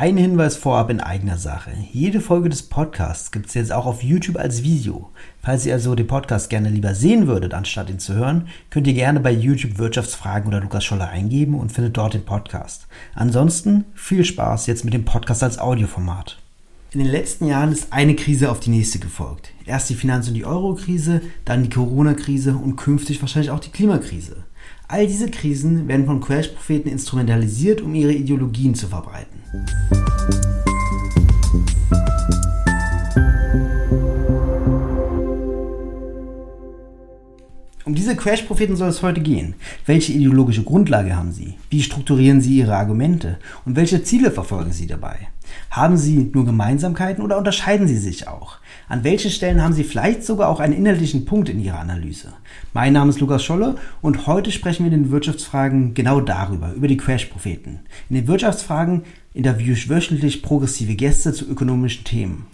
Ein Hinweis vorab in eigener Sache. Jede Folge des Podcasts gibt es jetzt auch auf YouTube als Video. Falls ihr also den Podcast gerne lieber sehen würdet, anstatt ihn zu hören, könnt ihr gerne bei YouTube Wirtschaftsfragen oder Lukas Scholler eingeben und findet dort den Podcast. Ansonsten viel Spaß jetzt mit dem Podcast als Audioformat. In den letzten Jahren ist eine Krise auf die nächste gefolgt. Erst die Finanz- und die Euro-Krise, dann die Corona-Krise und künftig wahrscheinlich auch die Klimakrise. All diese Krisen werden von Crash-Propheten instrumentalisiert, um ihre Ideologien zu verbreiten. Um diese Crash-Propheten soll es heute gehen. Welche ideologische Grundlage haben sie? Wie strukturieren sie ihre Argumente? Und welche Ziele verfolgen sie dabei? Haben sie nur Gemeinsamkeiten oder unterscheiden sie sich auch? An welchen Stellen haben sie vielleicht sogar auch einen inhaltlichen Punkt in ihrer Analyse? Mein Name ist Lukas Scholle und heute sprechen wir in den Wirtschaftsfragen genau darüber, über die Crash-Propheten. In den Wirtschaftsfragen interviewe ich wöchentlich progressive Gäste zu ökonomischen Themen.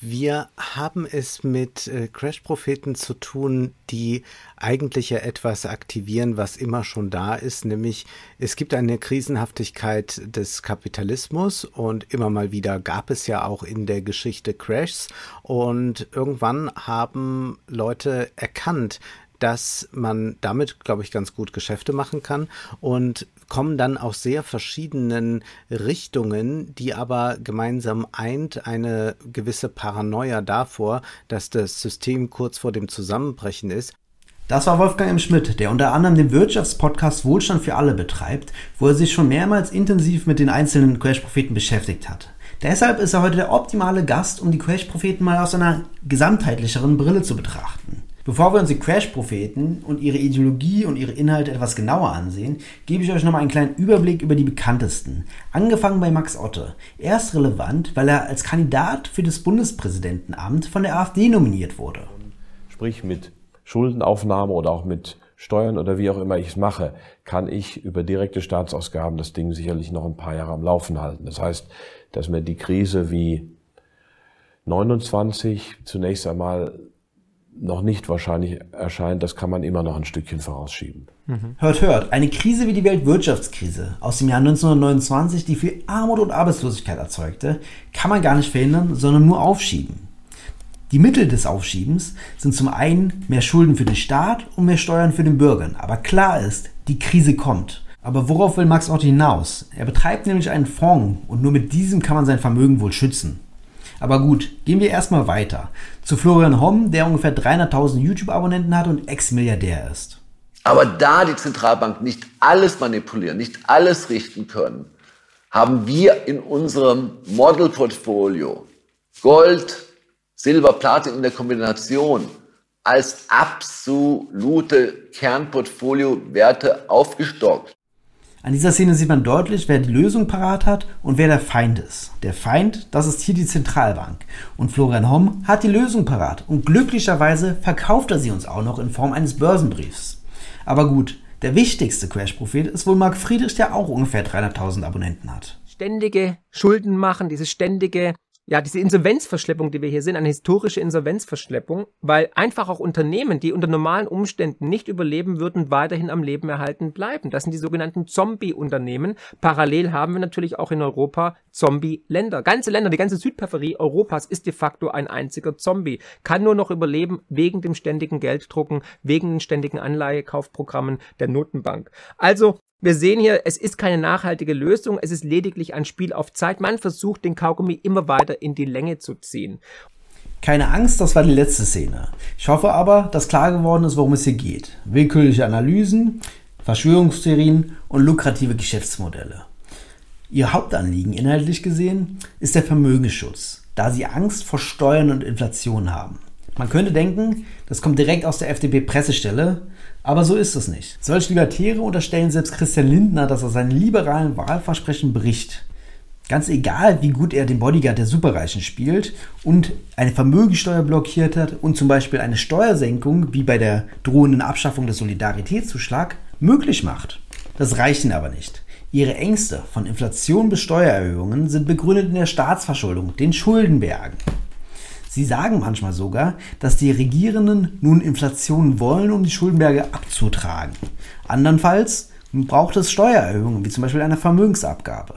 Wir haben es mit äh, Crash-Propheten zu tun, die eigentlich ja etwas aktivieren, was immer schon da ist, nämlich es gibt eine Krisenhaftigkeit des Kapitalismus und immer mal wieder gab es ja auch in der Geschichte Crashs und irgendwann haben Leute erkannt, dass man damit, glaube ich, ganz gut Geschäfte machen kann und kommen dann aus sehr verschiedenen Richtungen, die aber gemeinsam eint eine gewisse Paranoia davor, dass das System kurz vor dem Zusammenbrechen ist. Das war Wolfgang M. Schmidt, der unter anderem den Wirtschaftspodcast Wohlstand für alle betreibt, wo er sich schon mehrmals intensiv mit den einzelnen Crash-Propheten beschäftigt hat. Deshalb ist er heute der optimale Gast, um die Crash-Propheten mal aus einer gesamtheitlicheren Brille zu betrachten. Bevor wir uns die Crash-Propheten und ihre Ideologie und ihre Inhalte etwas genauer ansehen, gebe ich euch nochmal einen kleinen Überblick über die bekanntesten. Angefangen bei Max Otte. Er ist relevant, weil er als Kandidat für das Bundespräsidentenamt von der AfD nominiert wurde. Sprich mit Schuldenaufnahme oder auch mit Steuern oder wie auch immer ich es mache, kann ich über direkte Staatsausgaben das Ding sicherlich noch ein paar Jahre am Laufen halten. Das heißt, dass mir die Krise wie 29 zunächst einmal noch nicht wahrscheinlich erscheint, das kann man immer noch ein Stückchen vorausschieben. Mhm. Hört, hört, eine Krise wie die Weltwirtschaftskrise aus dem Jahr 1929, die viel Armut und Arbeitslosigkeit erzeugte, kann man gar nicht verhindern, sondern nur aufschieben. Die Mittel des Aufschiebens sind zum einen mehr Schulden für den Staat und mehr Steuern für den Bürger. Aber klar ist, die Krise kommt. Aber worauf will Max Otto hinaus? Er betreibt nämlich einen Fonds und nur mit diesem kann man sein Vermögen wohl schützen. Aber gut, gehen wir erstmal weiter. Zu Florian Homm, der ungefähr 300.000 YouTube-Abonnenten hat und Ex-Milliardär ist. Aber da die Zentralbank nicht alles manipulieren, nicht alles richten können, haben wir in unserem Model-Portfolio Gold, Silber, Platin in der Kombination als absolute Kernportfolio-Werte aufgestockt. An dieser Szene sieht man deutlich, wer die Lösung parat hat und wer der Feind ist. Der Feind, das ist hier die Zentralbank. Und Florian Homm hat die Lösung parat. Und glücklicherweise verkauft er sie uns auch noch in Form eines Börsenbriefs. Aber gut, der wichtigste Crash-Prophet ist wohl Marc Friedrich, der auch ungefähr 300.000 Abonnenten hat. Ständige Schulden machen, dieses ständige ja, diese Insolvenzverschleppung, die wir hier sehen, eine historische Insolvenzverschleppung, weil einfach auch Unternehmen, die unter normalen Umständen nicht überleben würden, weiterhin am Leben erhalten bleiben. Das sind die sogenannten Zombie-Unternehmen. Parallel haben wir natürlich auch in Europa Zombie-Länder. Ganze Länder, die ganze Südperipherie Europas ist de facto ein einziger Zombie. Kann nur noch überleben wegen dem ständigen Gelddrucken, wegen den ständigen Anleihekaufprogrammen der Notenbank. Also wir sehen hier, es ist keine nachhaltige Lösung, es ist lediglich ein Spiel auf Zeit. Man versucht, den Kaugummi immer weiter in die Länge zu ziehen. Keine Angst, das war die letzte Szene. Ich hoffe aber, dass klar geworden ist, worum es hier geht. Willkürliche Analysen, Verschwörungstheorien und lukrative Geschäftsmodelle. Ihr Hauptanliegen, inhaltlich gesehen, ist der Vermögensschutz, da sie Angst vor Steuern und Inflation haben. Man könnte denken, das kommt direkt aus der FDP-Pressestelle, aber so ist es nicht. Solche Libertäre unterstellen selbst Christian Lindner, dass er seinen liberalen Wahlversprechen bricht. Ganz egal, wie gut er den Bodyguard der Superreichen spielt und eine Vermögensteuer blockiert hat und zum Beispiel eine Steuersenkung, wie bei der drohenden Abschaffung des Solidaritätszuschlag, möglich macht. Das reicht ihnen aber nicht. Ihre Ängste von Inflation bis Steuererhöhungen sind begründet in der Staatsverschuldung, den Schuldenbergen. Sie sagen manchmal sogar, dass die Regierenden nun Inflation wollen, um die Schuldenberge abzutragen. Andernfalls braucht es Steuererhöhungen, wie zum Beispiel eine Vermögensabgabe.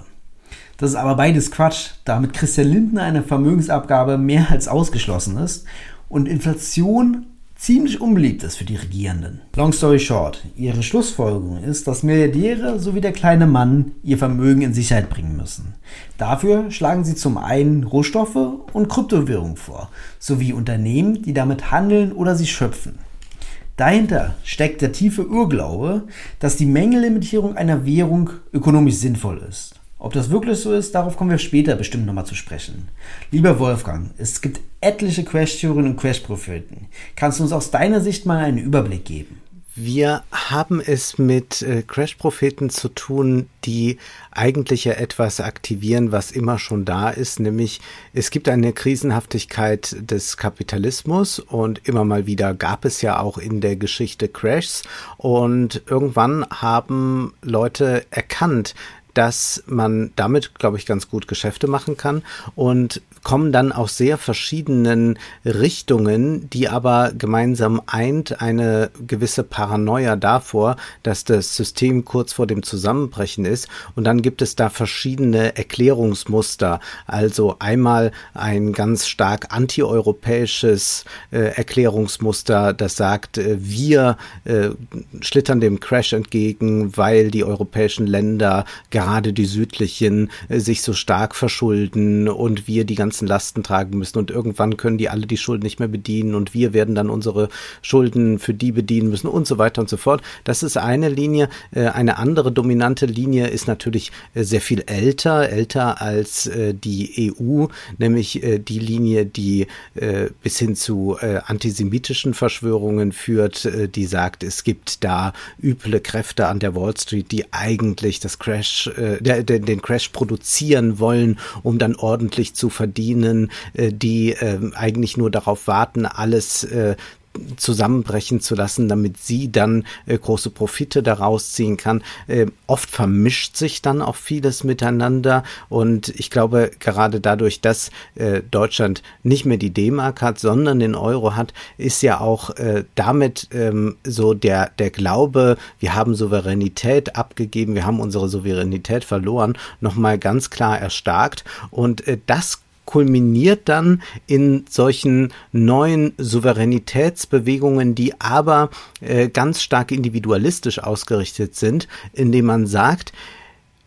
Das ist aber beides Quatsch, da mit Christian Lindner eine Vermögensabgabe mehr als ausgeschlossen ist und Inflation ziemlich unbeliebt ist für die Regierenden. Long story short, ihre Schlussfolgerung ist, dass Milliardäre sowie der kleine Mann ihr Vermögen in Sicherheit bringen müssen. Dafür schlagen sie zum einen Rohstoffe und Kryptowährungen vor, sowie Unternehmen, die damit handeln oder sie schöpfen. Dahinter steckt der tiefe Urglaube, dass die Mengenlimitierung einer Währung ökonomisch sinnvoll ist. Ob das wirklich so ist, darauf kommen wir später bestimmt nochmal zu sprechen. Lieber Wolfgang, es gibt etliche Crash-Theorien und Crash-Propheten. Kannst du uns aus deiner Sicht mal einen Überblick geben? Wir haben es mit äh, Crash-Propheten zu tun, die eigentlich ja etwas aktivieren, was immer schon da ist, nämlich es gibt eine Krisenhaftigkeit des Kapitalismus und immer mal wieder gab es ja auch in der Geschichte Crashs und irgendwann haben Leute erkannt, dass man damit, glaube ich, ganz gut Geschäfte machen kann. Und kommen dann aus sehr verschiedenen Richtungen, die aber gemeinsam eint eine gewisse Paranoia davor, dass das System kurz vor dem Zusammenbrechen ist. Und dann gibt es da verschiedene Erklärungsmuster. Also einmal ein ganz stark antieuropäisches äh, Erklärungsmuster, das sagt, äh, wir äh, schlittern dem Crash entgegen, weil die europäischen Länder, gerade die südlichen, äh, sich so stark verschulden und wir die ganze ganzen Lasten tragen müssen und irgendwann können die alle die Schulden nicht mehr bedienen und wir werden dann unsere Schulden für die bedienen müssen und so weiter und so fort. Das ist eine Linie. Äh, eine andere dominante Linie ist natürlich äh, sehr viel älter, älter als äh, die EU, nämlich die Linie, die bis hin zu antisemitischen Verschwörungen führt, die sagt, es gibt da üble Kräfte an der Wall Street, die eigentlich das Crash, den Crash produzieren wollen, um dann ordentlich zu verdienen verdienen, äh, die ähm, eigentlich nur darauf warten, alles äh, zusammenbrechen zu lassen, damit sie dann äh, große Profite daraus ziehen kann. Äh, oft vermischt sich dann auch vieles miteinander und ich glaube gerade dadurch, dass äh, Deutschland nicht mehr die D-Mark hat, sondern den Euro hat, ist ja auch äh, damit ähm, so der der Glaube, wir haben Souveränität abgegeben, wir haben unsere Souveränität verloren, nochmal ganz klar erstarkt und das kulminiert dann in solchen neuen Souveränitätsbewegungen, die aber äh, ganz stark individualistisch ausgerichtet sind, indem man sagt,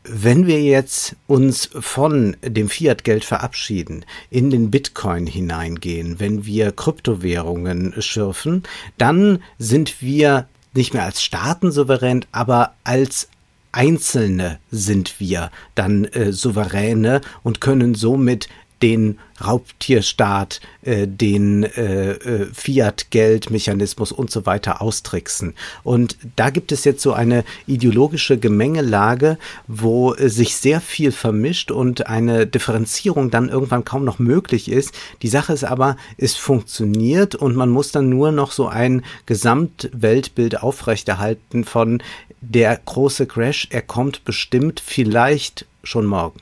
wenn wir jetzt uns von dem Fiat-Geld verabschieden, in den Bitcoin hineingehen, wenn wir Kryptowährungen schürfen, dann sind wir nicht mehr als Staaten souverän, aber als Einzelne sind wir dann äh, Souveräne und können somit den Raubtierstaat, äh, den äh, äh, Fiat-Geldmechanismus und so weiter austricksen. Und da gibt es jetzt so eine ideologische Gemengelage, wo äh, sich sehr viel vermischt und eine Differenzierung dann irgendwann kaum noch möglich ist. Die Sache ist aber, es funktioniert und man muss dann nur noch so ein Gesamtweltbild aufrechterhalten von der große Crash, er kommt bestimmt vielleicht schon morgen.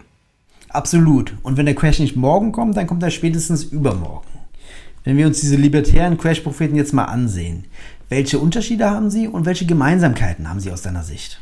Absolut. Und wenn der Crash nicht morgen kommt, dann kommt er spätestens übermorgen. Wenn wir uns diese libertären Crash-Propheten jetzt mal ansehen, welche Unterschiede haben sie und welche Gemeinsamkeiten haben sie aus deiner Sicht?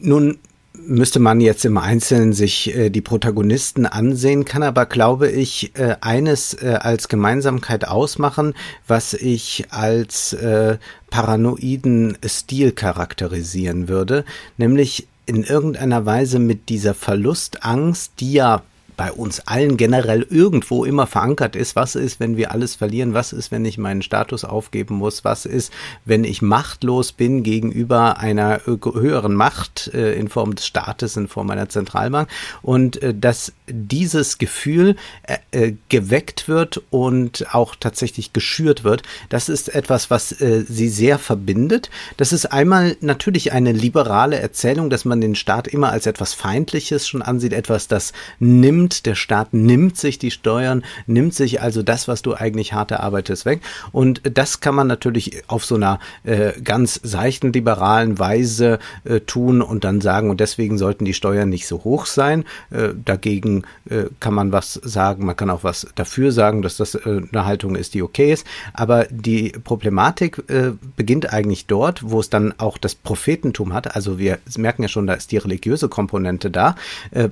Nun müsste man jetzt im Einzelnen sich äh, die Protagonisten ansehen, kann aber, glaube ich, äh, eines äh, als Gemeinsamkeit ausmachen, was ich als äh, paranoiden Stil charakterisieren würde, nämlich in irgendeiner Weise mit dieser Verlustangst, die ja bei uns allen generell irgendwo immer verankert ist. Was ist, wenn wir alles verlieren? Was ist, wenn ich meinen Status aufgeben muss? Was ist, wenn ich machtlos bin gegenüber einer höheren Macht äh, in Form des Staates, in Form einer Zentralbank? Und äh, dass dieses Gefühl äh, äh geweckt wird und auch tatsächlich geschürt wird, das ist etwas, was äh, sie sehr verbindet. Das ist einmal natürlich eine liberale Erzählung, dass man den Staat immer als etwas Feindliches schon ansieht, etwas, das nimmt nimmt, der Staat nimmt sich die Steuern, nimmt sich also das, was du eigentlich hart erarbeitest, weg. Und das kann man natürlich auf so einer äh, ganz seichten liberalen Weise äh, tun und dann sagen, und deswegen sollten die Steuern nicht so hoch sein. Äh, dagegen äh, kann man was sagen, man kann auch was dafür sagen, dass das äh, eine Haltung ist, die okay ist. Aber die Problematik äh, beginnt eigentlich dort, wo es dann auch das Prophetentum hat. Also wir merken ja schon, da ist die religiöse Komponente da,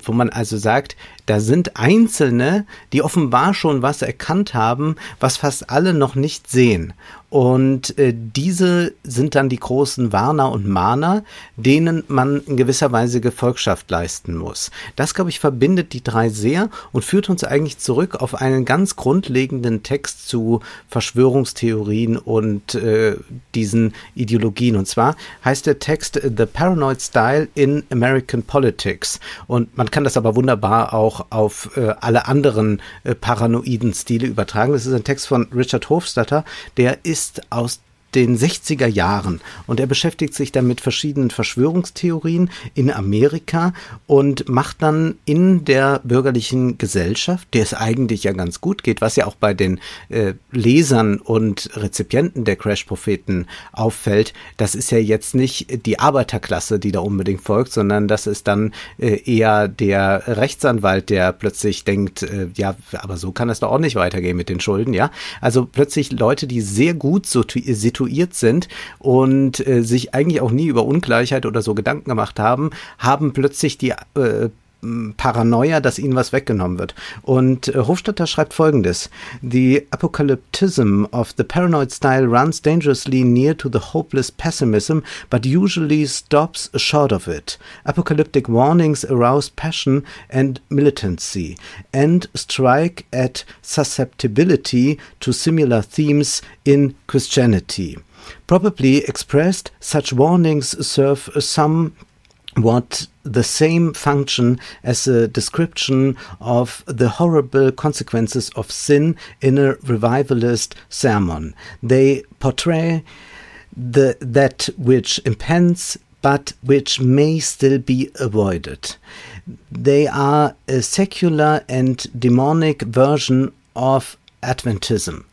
wo man also sagt, da sind Einzelne, die offenbar schon was erkannt haben, was fast alle noch nicht sehen. Und äh, diese sind dann die großen Warner und Mahner, denen man in gewisser Weise Gefolgschaft leisten muss. Das, glaube ich, verbindet die drei sehr und führt uns eigentlich zurück auf einen ganz grundlegenden Text zu Verschwörungstheorien und äh, diesen Ideologien. Und zwar heißt der Text The Paranoid Style in American Politics. Und man kann das aber wunderbar auch auf äh, alle anderen äh, paranoiden Stile übertragen. Das ist ein Text von Richard Hofstadter, der ist ist aus den 60er Jahren und er beschäftigt sich dann mit verschiedenen Verschwörungstheorien in Amerika und macht dann in der bürgerlichen Gesellschaft, der es eigentlich ja ganz gut geht, was ja auch bei den äh, Lesern und Rezipienten der Crash-Propheten auffällt, das ist ja jetzt nicht die Arbeiterklasse, die da unbedingt folgt, sondern das ist dann äh, eher der Rechtsanwalt, der plötzlich denkt, äh, ja, aber so kann es doch auch nicht weitergehen mit den Schulden, ja. Also plötzlich Leute, die sehr gut situiert situiert sind und äh, sich eigentlich auch nie über Ungleichheit oder so Gedanken gemacht haben, haben plötzlich die äh, Paranoia, dass ihnen was weggenommen wird. Und äh, Hofstadter schreibt folgendes: The apocalyptism of the paranoid style runs dangerously near to the hopeless pessimism, but usually stops short of it. Apocalyptic warnings arouse passion and militancy and strike at susceptibility to similar themes in Christianity. Probably expressed, such warnings serve some what the same function as a description of the horrible consequences of sin in a revivalist sermon. They portray the that which impends but which may still be avoided. They are a secular and demonic version of Adventism.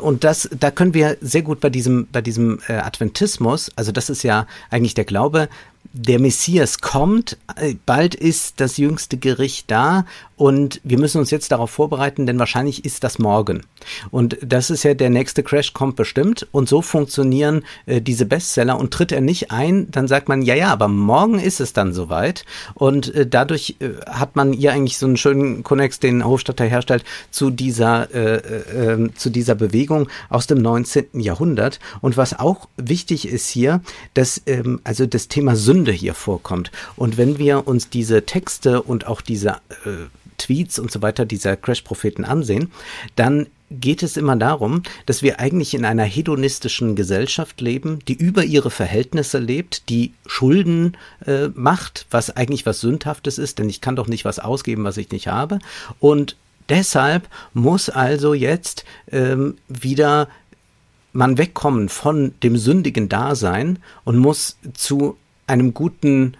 Und das, da können wir sehr gut bei diesem, bei diesem äh, Adventismus, also das ist ja eigentlich der Glaube, der Messias kommt, äh, bald ist das jüngste Gericht da und wir müssen uns jetzt darauf vorbereiten, denn wahrscheinlich ist das morgen. Und das ist ja der nächste Crash kommt bestimmt und so funktionieren äh, diese Bestseller und tritt er nicht ein, dann sagt man, ja, ja, aber morgen ist es dann soweit und äh, dadurch äh, hat man hier eigentlich so einen schönen Konnex, den Hofstadter herstellt, zu dieser, äh, äh, ähm, zu dieser Bewegung aus dem 19. Jahrhundert und was auch wichtig ist hier, dass ähm, also das Thema Sünde hier vorkommt. Und wenn wir uns diese Texte und auch diese äh, Tweets und so weiter dieser Crash-Propheten ansehen, dann geht es immer darum, dass wir eigentlich in einer hedonistischen Gesellschaft leben, die über ihre Verhältnisse lebt, die Schulden äh, macht, was eigentlich was Sündhaftes ist, denn ich kann doch nicht was ausgeben, was ich nicht habe. Und deshalb muss also jetzt ähm, wieder man wegkommen von dem sündigen Dasein und muss zu einem guten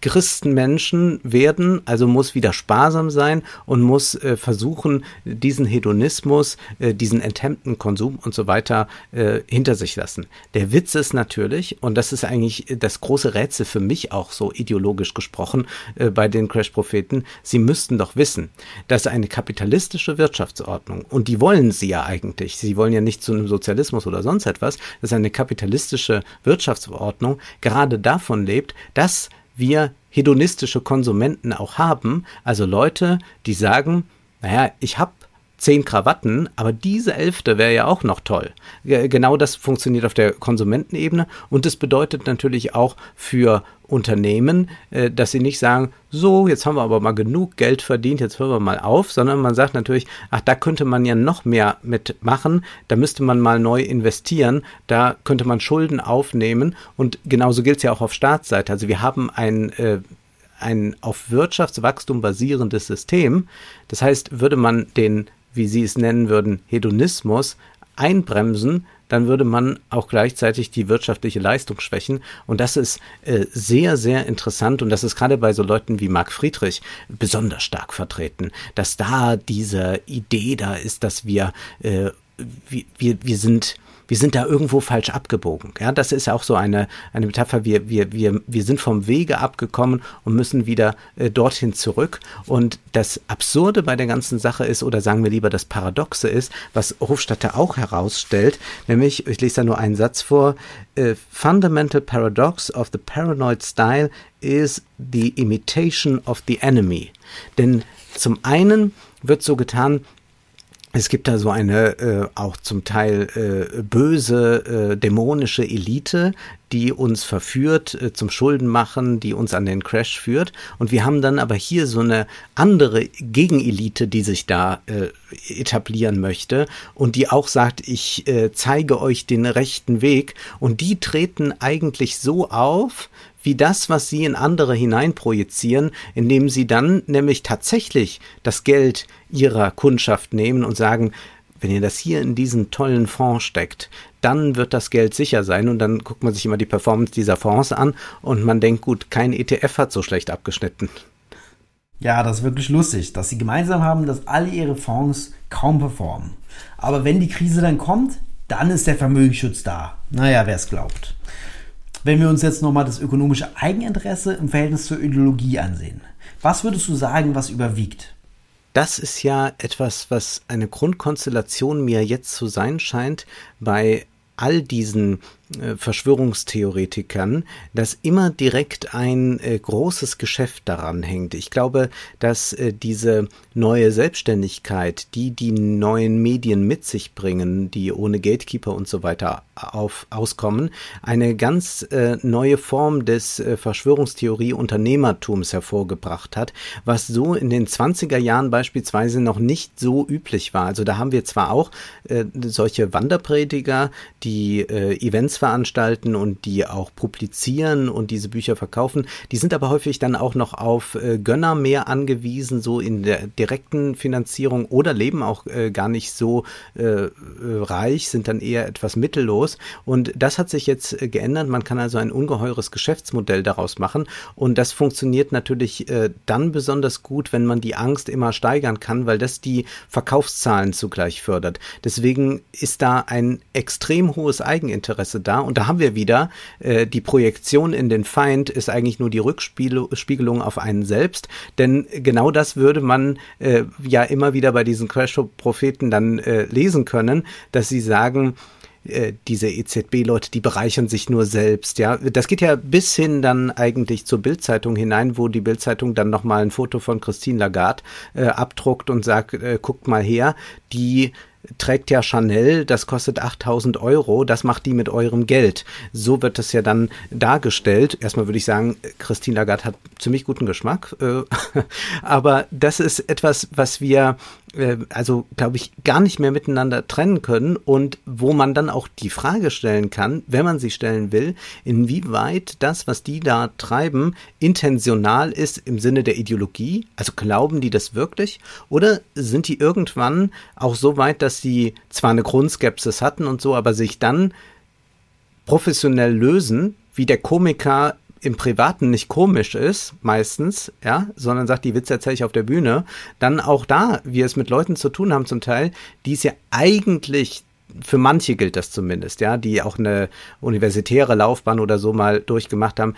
Christenmenschen werden, also muss wieder sparsam sein und muss äh, versuchen, diesen Hedonismus, äh, diesen enthemmten Konsum und so weiter äh, hinter sich lassen. Der Witz ist natürlich, und das ist eigentlich das große Rätsel für mich auch so ideologisch gesprochen äh, bei den Crash-Propheten, sie müssten doch wissen, dass eine kapitalistische Wirtschaftsordnung, und die wollen sie ja eigentlich, sie wollen ja nicht zu einem Sozialismus oder sonst etwas, dass eine kapitalistische Wirtschaftsordnung gerade davon lebt, dass wir hedonistische Konsumenten auch haben, also Leute, die sagen, naja, ich habe zehn Krawatten, aber diese elfte wäre ja auch noch toll. Genau das funktioniert auf der Konsumentenebene und das bedeutet natürlich auch für Unternehmen, äh, dass sie nicht sagen, so, jetzt haben wir aber mal genug Geld verdient, jetzt hören wir mal auf, sondern man sagt natürlich, ach, da könnte man ja noch mehr mitmachen, da müsste man mal neu investieren, da könnte man Schulden aufnehmen und genauso gilt es ja auch auf Staatsseite. Also wir haben ein äh, ein auf Wirtschaftswachstum basierendes System. Das heißt, würde man den wie Sie es nennen würden, Hedonismus einbremsen, dann würde man auch gleichzeitig die wirtschaftliche Leistung schwächen. Und das ist äh, sehr, sehr interessant. Und das ist gerade bei so Leuten wie Marc Friedrich besonders stark vertreten, dass da diese Idee da ist, dass wir, äh, wir, wir, wir sind wir sind da irgendwo falsch abgebogen. Ja, das ist auch so eine, eine Metapher. Wir, wir, wir, wir sind vom Wege abgekommen und müssen wieder äh, dorthin zurück. Und das Absurde bei der ganzen Sache ist, oder sagen wir lieber das Paradoxe ist, was Hofstadter auch herausstellt, nämlich, ich lese da nur einen Satz vor, uh, Fundamental paradox of the paranoid style is the imitation of the enemy. Denn zum einen wird so getan, es gibt da so eine äh, auch zum Teil äh, böse, äh, dämonische Elite, die uns verführt äh, zum Schuldenmachen, die uns an den Crash führt. Und wir haben dann aber hier so eine andere Gegenelite, die sich da äh, etablieren möchte und die auch sagt, ich äh, zeige euch den rechten Weg. Und die treten eigentlich so auf, wie das, was sie in andere hineinprojizieren, indem sie dann nämlich tatsächlich das Geld ihrer Kundschaft nehmen und sagen, wenn ihr das hier in diesen tollen Fonds steckt, dann wird das Geld sicher sein und dann guckt man sich immer die Performance dieser Fonds an und man denkt, gut, kein ETF hat so schlecht abgeschnitten. Ja, das ist wirklich lustig, dass sie gemeinsam haben, dass alle ihre Fonds kaum performen. Aber wenn die Krise dann kommt, dann ist der Vermögensschutz da. Naja, wer es glaubt. Wenn wir uns jetzt nochmal das ökonomische Eigeninteresse im Verhältnis zur Ideologie ansehen, was würdest du sagen, was überwiegt? Das ist ja etwas, was eine Grundkonstellation mir jetzt zu sein scheint bei all diesen Verschwörungstheoretikern, dass immer direkt ein äh, großes Geschäft daran hängt. Ich glaube, dass äh, diese neue Selbstständigkeit, die die neuen Medien mit sich bringen, die ohne Gatekeeper und so weiter auf, auskommen, eine ganz äh, neue Form des äh, Verschwörungstheorie-Unternehmertums hervorgebracht hat, was so in den 20er Jahren beispielsweise noch nicht so üblich war. Also da haben wir zwar auch äh, solche Wanderprediger, die äh, Events veranstalten und die auch publizieren und diese Bücher verkaufen. Die sind aber häufig dann auch noch auf äh, Gönner mehr angewiesen, so in der direkten Finanzierung oder leben auch äh, gar nicht so äh, äh reich, sind dann eher etwas mittellos. Und das hat sich jetzt äh, geändert. Man kann also ein ungeheures Geschäftsmodell daraus machen. Und das funktioniert natürlich äh, dann besonders gut, wenn man die Angst immer steigern kann, weil das die Verkaufszahlen zugleich fördert. Deswegen ist da ein extrem hohes Eigeninteresse da da. Und da haben wir wieder, äh, die Projektion in den Feind ist eigentlich nur die Rückspiegelung auf einen selbst. Denn genau das würde man äh, ja immer wieder bei diesen Crash-Propheten dann äh, lesen können, dass sie sagen, äh, diese EZB-Leute, die bereichern sich nur selbst, ja. Das geht ja bis hin dann eigentlich zur Bildzeitung hinein, wo die Bildzeitung dann nochmal ein Foto von Christine Lagarde äh, abdruckt und sagt, äh, guckt mal her, die trägt ja Chanel, das kostet 8000 Euro, das macht die mit eurem Geld. So wird das ja dann dargestellt. Erstmal würde ich sagen, Christine Lagarde hat ziemlich guten Geschmack, äh, aber das ist etwas, was wir äh, also glaube ich, gar nicht mehr miteinander trennen können und wo man dann auch die Frage stellen kann, wenn man sie stellen will, inwieweit das, was die da treiben, intentional ist im Sinne der Ideologie, also glauben die das wirklich? Oder sind die irgendwann auch so weit, dass sie zwar eine Grundskepsis hatten und so, aber sich dann professionell lösen, wie der Komiker im Privaten nicht komisch ist, meistens, ja, sondern sagt, die Witze erzähle ich auf der Bühne, dann auch da wir es mit Leuten zu tun haben zum Teil, die es ja eigentlich für manche gilt das zumindest, ja, die auch eine universitäre Laufbahn oder so mal durchgemacht haben,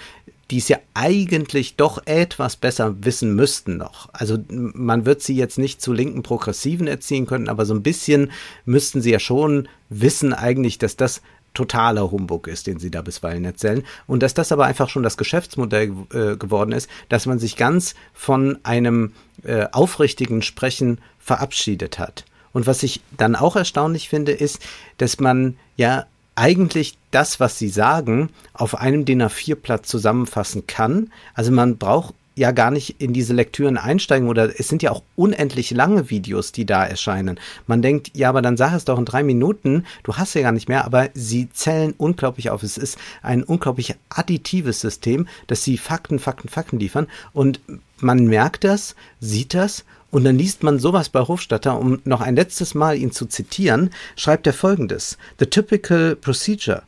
die es ja eigentlich doch etwas besser wissen müssten noch. Also man wird sie jetzt nicht zu linken Progressiven erziehen können, aber so ein bisschen müssten sie ja schon wissen eigentlich, dass das totaler Humbug ist, den sie da bisweilen erzählen. Und dass das aber einfach schon das Geschäftsmodell äh, geworden ist, dass man sich ganz von einem äh, aufrichtigen Sprechen verabschiedet hat. Und was ich dann auch erstaunlich finde, ist, dass man ja eigentlich das, was sie sagen, auf einem DIN A4-Blatt zusammenfassen kann. Also man braucht ja gar nicht in diese Lektüren einsteigen oder es sind ja auch unendlich lange Videos, die da erscheinen. Man denkt, ja, aber dann sag es doch in drei Minuten, du hast ja gar nicht mehr, aber sie zählen unglaublich auf. Es ist ein unglaublich additives System, dass sie Fakten, Fakten, Fakten liefern und man merkt das, sieht das und dann liest man sowas bei Hofstadter, um noch ein letztes Mal ihn zu zitieren, schreibt er folgendes. The typical procedure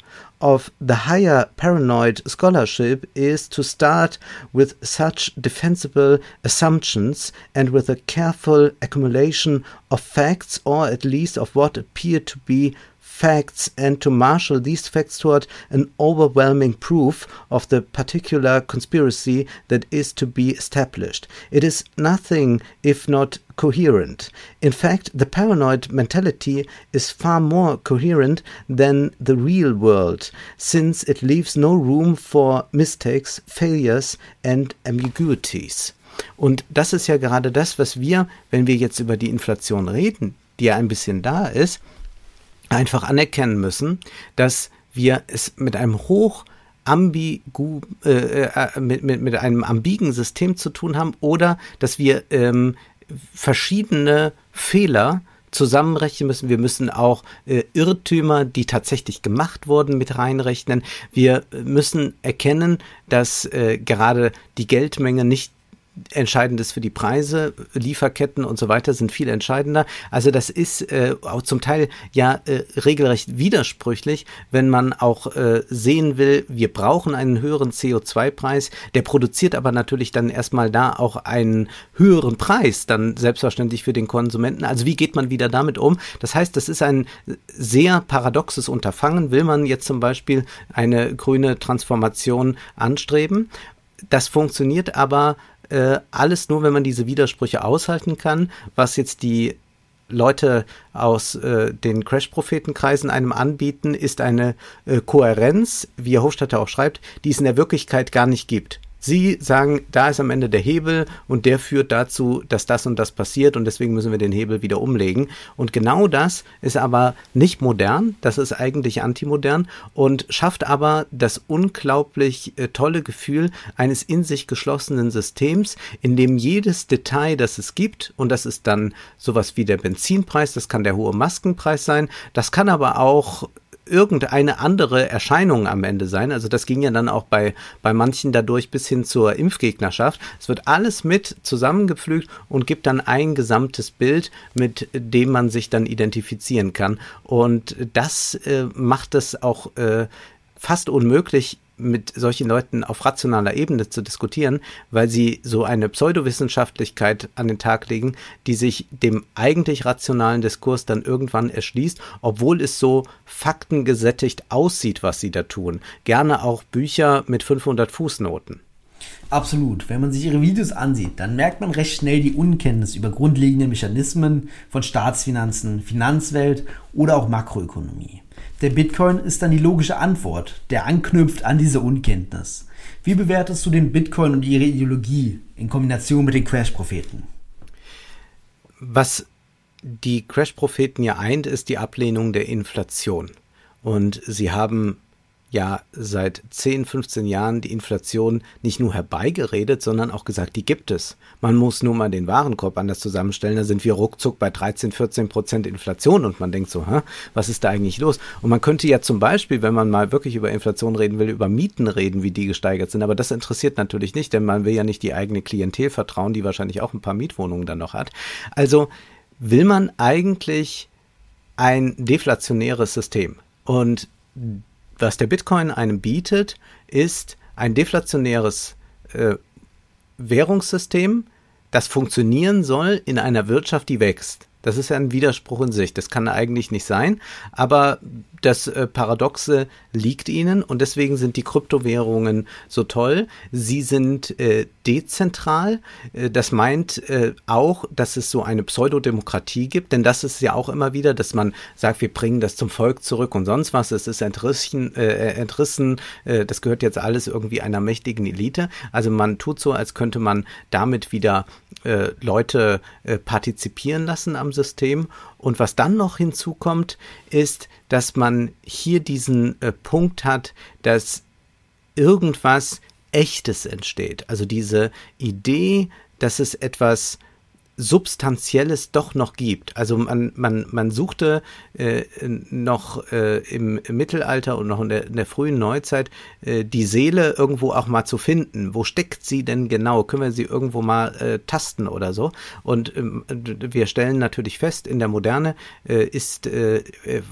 of the higher paranoid scholarship is to start with such defensible assumptions and with a careful accumulation of facts or at least of what appear to be facts and to marshal these facts toward an overwhelming proof of the particular conspiracy that is to be established. It is nothing if not coherent. In fact, the paranoid mentality is far more coherent than the real world, since it leaves no room for mistakes, failures and ambiguities. Und das ist ja gerade das, was wir, wenn wir jetzt über die Inflation reden, die ja ein bisschen da ist, einfach anerkennen müssen, dass wir es mit einem hoch ambigu, äh, äh, mit, mit, mit einem ambigen System zu tun haben oder dass wir ähm, verschiedene Fehler zusammenrechnen müssen. Wir müssen auch äh, Irrtümer, die tatsächlich gemacht wurden, mit reinrechnen. Wir müssen erkennen, dass äh, gerade die Geldmenge nicht entscheidend ist für die Preise, Lieferketten und so weiter sind viel entscheidender. Also das ist äh, auch zum Teil ja äh, regelrecht widersprüchlich, wenn man auch äh, sehen will, wir brauchen einen höheren CO2-Preis, der produziert aber natürlich dann erstmal da auch einen höheren Preis, dann selbstverständlich für den Konsumenten. Also wie geht man wieder damit um? Das heißt, das ist ein sehr paradoxes Unterfangen. Will man jetzt zum Beispiel eine grüne Transformation anstreben? Das funktioniert aber äh, alles nur, wenn man diese Widersprüche aushalten kann, was jetzt die Leute aus äh, den Crash-Prophetenkreisen einem anbieten, ist eine äh, Kohärenz, wie Herr Hofstadter auch schreibt, die es in der Wirklichkeit gar nicht gibt. Sie sagen, da ist am Ende der Hebel und der führt dazu, dass das und das passiert und deswegen müssen wir den Hebel wieder umlegen. Und genau das ist aber nicht modern, das ist eigentlich antimodern und schafft aber das unglaublich äh, tolle Gefühl eines in sich geschlossenen Systems, in dem jedes Detail, das es gibt, und das ist dann sowas wie der Benzinpreis, das kann der hohe Maskenpreis sein, das kann aber auch irgendeine andere Erscheinung am Ende sein. Also das ging ja dann auch bei, bei manchen dadurch bis hin zur Impfgegnerschaft. Es wird alles mit zusammengepflügt und gibt dann ein gesamtes Bild, mit dem man sich dann identifizieren kann. Und das äh, macht es auch äh, fast unmöglich, mit solchen Leuten auf rationaler Ebene zu diskutieren, weil sie so eine Pseudowissenschaftlichkeit an den Tag legen, die sich dem eigentlich rationalen Diskurs dann irgendwann erschließt, obwohl es so faktengesättigt aussieht, was sie da tun. Gerne auch Bücher mit 500 Fußnoten. Absolut. Wenn man sich ihre Videos ansieht, dann merkt man recht schnell die Unkenntnis über grundlegende Mechanismen von Staatsfinanzen, Finanzwelt oder auch Makroökonomie. Der Bitcoin ist dann die logische Antwort, der anknüpft an diese Unkenntnis. Wie bewertest du den Bitcoin und ihre Ideologie in Kombination mit den Crash-Propheten? Was die Crash-Propheten ja eint, ist die Ablehnung der Inflation. Und sie haben ja seit 10, 15 Jahren die Inflation nicht nur herbeigeredet, sondern auch gesagt, die gibt es. Man muss nur mal den Warenkorb anders zusammenstellen, da sind wir ruckzuck bei 13, 14 Prozent Inflation und man denkt so, hä, was ist da eigentlich los? Und man könnte ja zum Beispiel, wenn man mal wirklich über Inflation reden will, über Mieten reden, wie die gesteigert sind, aber das interessiert natürlich nicht, denn man will ja nicht die eigene Klientel vertrauen, die wahrscheinlich auch ein paar Mietwohnungen dann noch hat. Also will man eigentlich ein deflationäres System. Und was der Bitcoin einem bietet, ist ein deflationäres äh, Währungssystem, das funktionieren soll in einer Wirtschaft, die wächst. Das ist ja ein Widerspruch in sich. Das kann eigentlich nicht sein. Aber das äh, Paradoxe liegt ihnen und deswegen sind die Kryptowährungen so toll. Sie sind äh, dezentral. Äh, das meint äh, auch, dass es so eine Pseudodemokratie gibt, denn das ist ja auch immer wieder, dass man sagt, wir bringen das zum Volk zurück und sonst was. Es ist entrissen, äh, entrissen. Äh, das gehört jetzt alles irgendwie einer mächtigen Elite. Also man tut so, als könnte man damit wieder Leute partizipieren lassen am System. Und was dann noch hinzukommt, ist, dass man hier diesen äh, Punkt hat, dass irgendwas Echtes entsteht. Also diese Idee, dass es etwas Substanzielles doch noch gibt. Also man, man, man suchte äh, noch äh, im, Mittelalter und noch in der, in der frühen Neuzeit äh, die Seele irgendwo auch mal zu finden. Wo steckt sie denn genau? Können wir sie irgendwo mal äh, tasten oder so? Und ähm, wir stellen natürlich fest, in der Moderne äh, ist äh,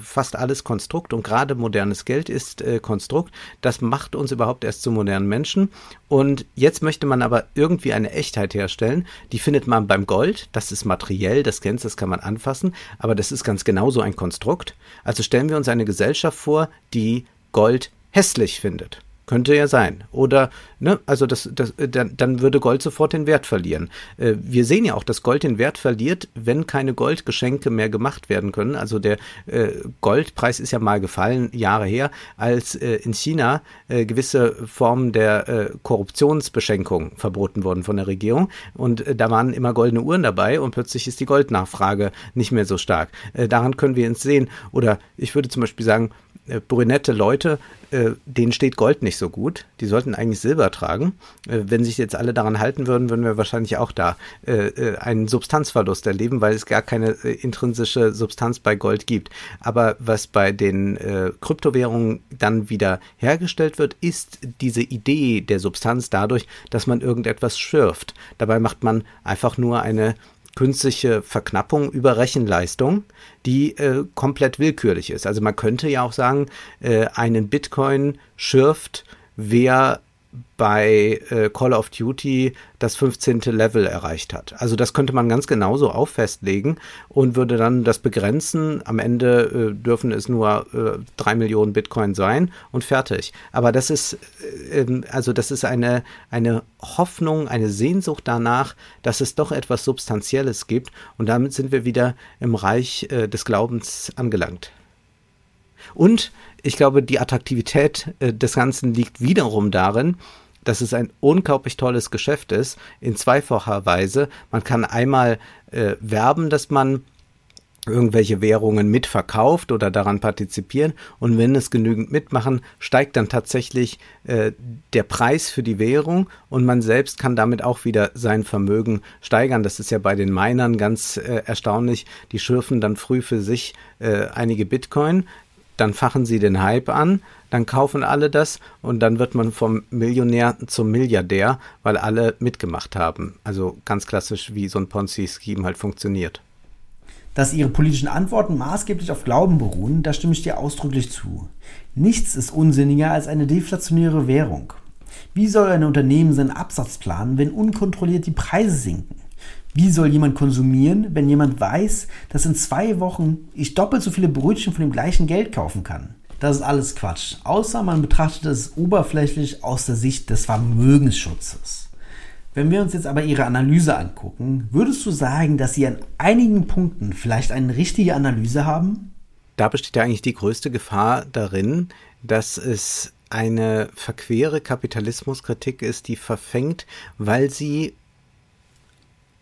fast alles Konstrukt und gerade modernes Geld ist Konstrukt. Das macht uns überhaupt erst zu modernen Menschen. Und jetzt möchte man aber irgendwie eine Echtheit herstellen. Die findet man beim Gold. Das ist materiell, das kennst, das kann man anfassen. Aber das ist ganz genauso ein Konstrukt. Also stellen wir uns eine Gesellschaft vor, die Gold hässlich findet. Könnte ja sein. Oder, ne, also das, das, dann, dann würde Gold sofort den Wert verlieren. Äh, wir sehen ja auch, dass Gold den Wert verliert, wenn keine Goldgeschenke mehr gemacht werden können. Also der äh, Goldpreis ist ja mal gefallen, Jahre her, als äh, in China äh, gewisse Formen der äh, Korruptionsbeschenkung verboten wurden von der Regierung. Und äh, da waren immer goldene Uhren dabei und plötzlich ist die Goldnachfrage nicht mehr so stark. daran können wir uns sehen. Oder ich würde zum Beispiel sagen, äh, brünette Leute, äh, denen steht Gold nicht so gut. Die sollten eigentlich Silber tragen. Äh, wenn sich jetzt alle daran halten würden, würden wir wahrscheinlich auch da äh, äh einen Substanzverlust erleben, weil es gar keine äh, intrinsische Substanz bei Gold gibt. Aber was bei den äh, Kryptowährungen dann wieder hergestellt wird, ist diese Idee der Substanz dadurch, dass man irgendetwas schürft. Dabei macht man einfach nur eine künstliche Verknappung über Rechenleistung, die äh, komplett willkürlich ist. Also man könnte ja auch sagen, äh, einen Bitcoin schürft, wer bei äh, Call of Duty das 15. Level erreicht hat. Also das könnte man ganz genauso auf festlegen und würde dann das begrenzen. Am Ende äh, dürfen es nur äh, drei Millionen Bitcoin sein und fertig. Aber das ist äh, ähm, also das ist eine eine Hoffnung, eine Sehnsucht danach, dass es doch etwas Substanzielles gibt und damit sind wir wieder im Reich äh, des Glaubens angelangt. Und ich glaube, die Attraktivität äh, des Ganzen liegt wiederum darin, dass es ein unglaublich tolles Geschäft ist, in zweifacher Weise. Man kann einmal äh, werben, dass man irgendwelche Währungen mitverkauft oder daran partizipieren und wenn es genügend mitmachen, steigt dann tatsächlich äh, der Preis für die Währung und man selbst kann damit auch wieder sein Vermögen steigern. Das ist ja bei den Minern ganz äh, erstaunlich. Die schürfen dann früh für sich äh, einige Bitcoin, dann fachen sie den Hype an, dann kaufen alle das und dann wird man vom Millionär zum Milliardär, weil alle mitgemacht haben. Also ganz klassisch, wie so ein Ponzi-Scheme halt funktioniert. Dass ihre politischen Antworten maßgeblich auf Glauben beruhen, da stimme ich dir ausdrücklich zu. Nichts ist unsinniger als eine deflationäre Währung. Wie soll ein Unternehmen seinen Absatz planen, wenn unkontrolliert die Preise sinken? Wie soll jemand konsumieren, wenn jemand weiß, dass in zwei Wochen ich doppelt so viele Brötchen von dem gleichen Geld kaufen kann? Das ist alles Quatsch. Außer man betrachtet es oberflächlich aus der Sicht des Vermögensschutzes. Wenn wir uns jetzt aber Ihre Analyse angucken, würdest du sagen, dass Sie an einigen Punkten vielleicht eine richtige Analyse haben? Da besteht ja eigentlich die größte Gefahr darin, dass es eine verquere Kapitalismuskritik ist, die verfängt, weil sie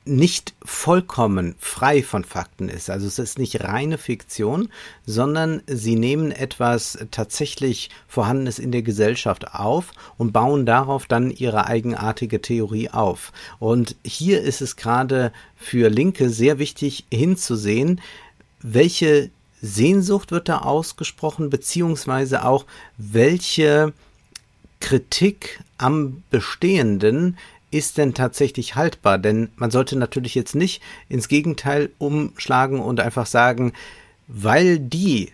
nicht vollkommen frei von Fakten ist. Also es ist nicht reine Fiktion, sondern sie nehmen etwas tatsächlich Vorhandenes in der Gesellschaft auf und bauen darauf dann ihre eigenartige Theorie auf. Und hier ist es gerade für Linke sehr wichtig hinzusehen, welche Sehnsucht wird da ausgesprochen, beziehungsweise auch welche Kritik am Bestehenden ist denn tatsächlich haltbar? Denn man sollte natürlich jetzt nicht ins Gegenteil umschlagen und einfach sagen, weil die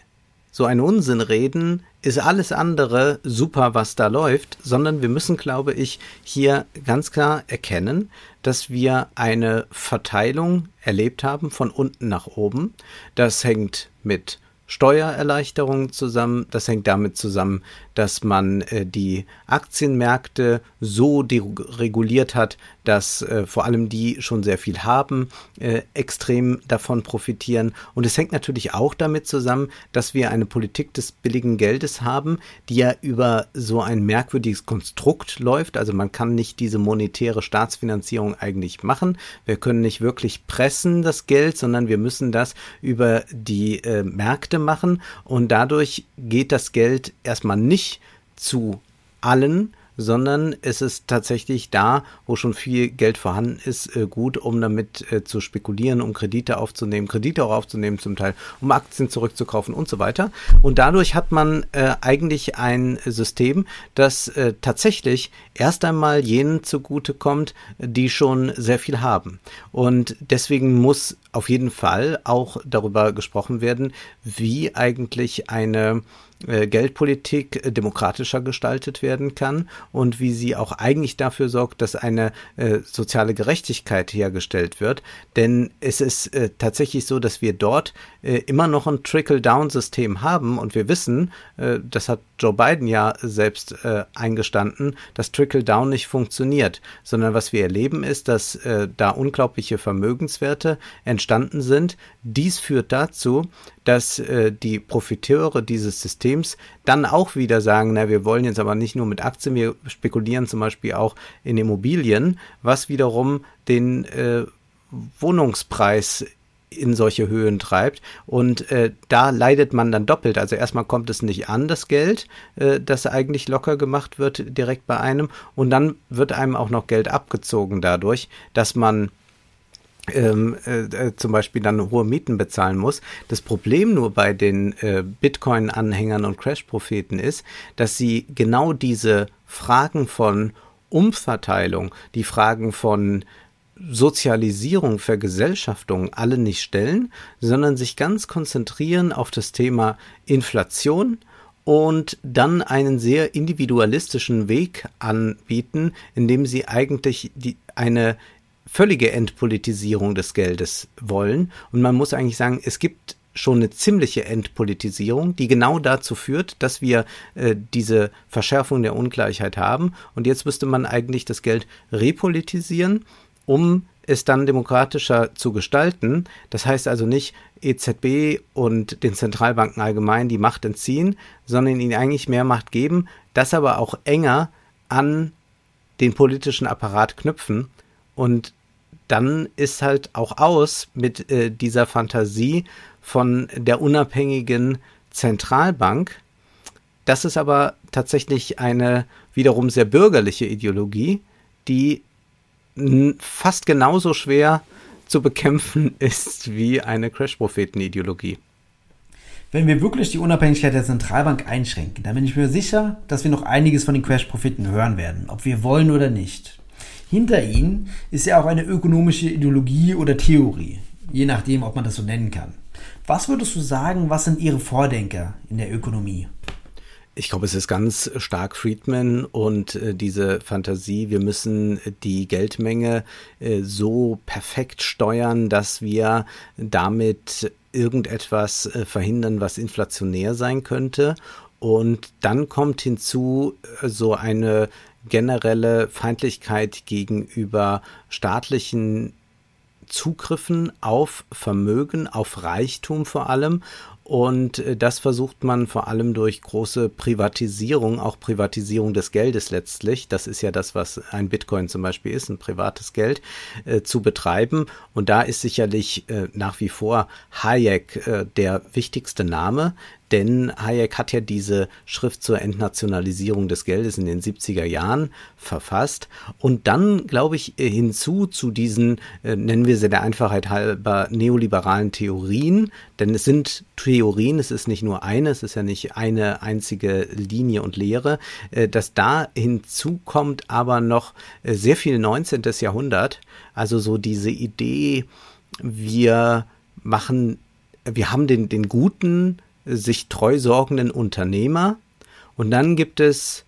so einen Unsinn reden, ist alles andere super, was da läuft, sondern wir müssen, glaube ich, hier ganz klar erkennen, dass wir eine Verteilung erlebt haben von unten nach oben. Das hängt mit Steuererleichterungen zusammen. Das hängt damit zusammen, dass man äh, die Aktienmärkte so dereguliert hat, dass äh, vor allem die schon sehr viel haben, äh, extrem davon profitieren. Und es hängt natürlich auch damit zusammen, dass wir eine Politik des billigen Geldes haben, die ja über so ein merkwürdiges Konstrukt läuft. Also man kann nicht diese monetäre Staatsfinanzierung eigentlich machen. Wir können nicht wirklich pressen das Geld, sondern wir müssen das über die äh, Märkte machen. Und dadurch geht das Geld erstmal nicht zu allen, sondern es ist tatsächlich da, wo schon viel Geld vorhanden ist, äh, gut, um damit äh, zu spekulieren, um Kredite aufzunehmen, Kredite auch aufzunehmen zum Teil, um Aktien zurückzukaufen und so weiter. Und dadurch hat man äh, eigentlich ein System, das tatsächlich erst einmal jenen zugutekommt, die schon sehr viel haben. Und deswegen muss auf jeden Fall auch darüber gesprochen werden, wie eigentlich eine äh, Geldpolitik äh, demokratischer gestaltet werden kann und wie sie auch eigentlich dafür sorgt, dass eine äh, soziale Gerechtigkeit hergestellt wird. Denn es ist äh, tatsächlich so, dass wir dort äh, immer noch ein Trickle-Down-System haben und wir wissen, äh, das hat Joe Biden ja selbst eingestanden, dass Trickle-Down nicht funktioniert, sondern was wir erleben ist, dass da unglaubliche Vermögenswerte entstanden sind. Dies führt dazu, dass äh, die Profiteure dieses Systems dann auch wieder sagen, na, wir wollen jetzt aber nicht nur mit Aktien, wir spekulieren zum Beispiel auch in Immobilien, was wiederum den äh, Wohnungspreis in solche Höhen treibt. Und äh, da leidet man dann doppelt. Also erstmal kommt es nicht an, das Geld, äh, das eigentlich locker gemacht wird direkt bei einem. Und dann wird einem auch noch Geld abgezogen dadurch, dass man ähm, äh, äh, zum Beispiel dann hohe Mieten bezahlen muss. Das Problem nur bei den äh, Bitcoin-Anhängern und Crash-Propheten ist, dass sie genau diese Fragen von Umverteilung, die Fragen von Sozialisierung, Vergesellschaftung alle nicht stellen, sondern sich ganz konzentrieren auf das Thema Inflation und dann einen sehr individualistischen Weg anbieten, indem sie eigentlich die, eine völlige Entpolitisierung des Geldes wollen. Und man muss eigentlich sagen, es gibt schon eine ziemliche Entpolitisierung, die genau dazu führt, dass wir äh, diese Verschärfung der Ungleichheit haben. Und jetzt müsste man eigentlich das Geld repolitisieren, um es dann demokratischer zu gestalten. Das heißt also nicht EZB und den Zentralbanken allgemein die Macht entziehen, sondern ihnen eigentlich mehr Macht geben, das aber auch enger an den politischen Apparat knüpfen und dann ist halt auch aus mit äh, dieser Fantasie von der unabhängigen Zentralbank. Das ist aber tatsächlich eine wiederum sehr bürgerliche Ideologie, die fast genauso schwer zu bekämpfen ist wie eine Crash-Propheten-Ideologie. Wenn wir wirklich die Unabhängigkeit der Zentralbank einschränken, dann bin ich mir sicher, dass wir noch einiges von den Crash-Propheten hören werden, ob wir wollen oder nicht. Hinter ihnen ist ja auch eine ökonomische Ideologie oder Theorie, je nachdem, ob man das so nennen kann. Was würdest du sagen, was sind ihre Vordenker in der Ökonomie? Ich glaube, es ist ganz stark Friedman und äh, diese Fantasie, wir müssen die Geldmenge äh, so perfekt steuern, dass wir damit irgendetwas äh, verhindern, was inflationär sein könnte. Und dann kommt hinzu äh, so eine generelle Feindlichkeit gegenüber staatlichen Zugriffen auf Vermögen, auf Reichtum vor allem. Und äh, das versucht man vor allem durch große Privatisierung, auch Privatisierung des Geldes letztlich, das ist ja das, was ein Bitcoin zum Beispiel ist, ein privates Geld, äh, zu betreiben. Und da ist sicherlich äh, nach wie vor Hayek äh, der wichtigste Name, denn Hayek hat ja diese Schrift zur Entnationalisierung des Geldes in den 70er Jahren verfasst. Und dann, glaube ich, hinzu zu diesen, äh, nennen wir sie der Einfachheit halber, neoliberalen Theorien, denn es sind Theorien, es ist nicht nur eine, es ist ja nicht eine einzige Linie und Lehre, äh, dass da hinzukommt aber noch äh, sehr viel 19. Jahrhundert, also so diese Idee, wir machen, wir haben den, den guten, sich treu sorgenden Unternehmer. Und dann gibt es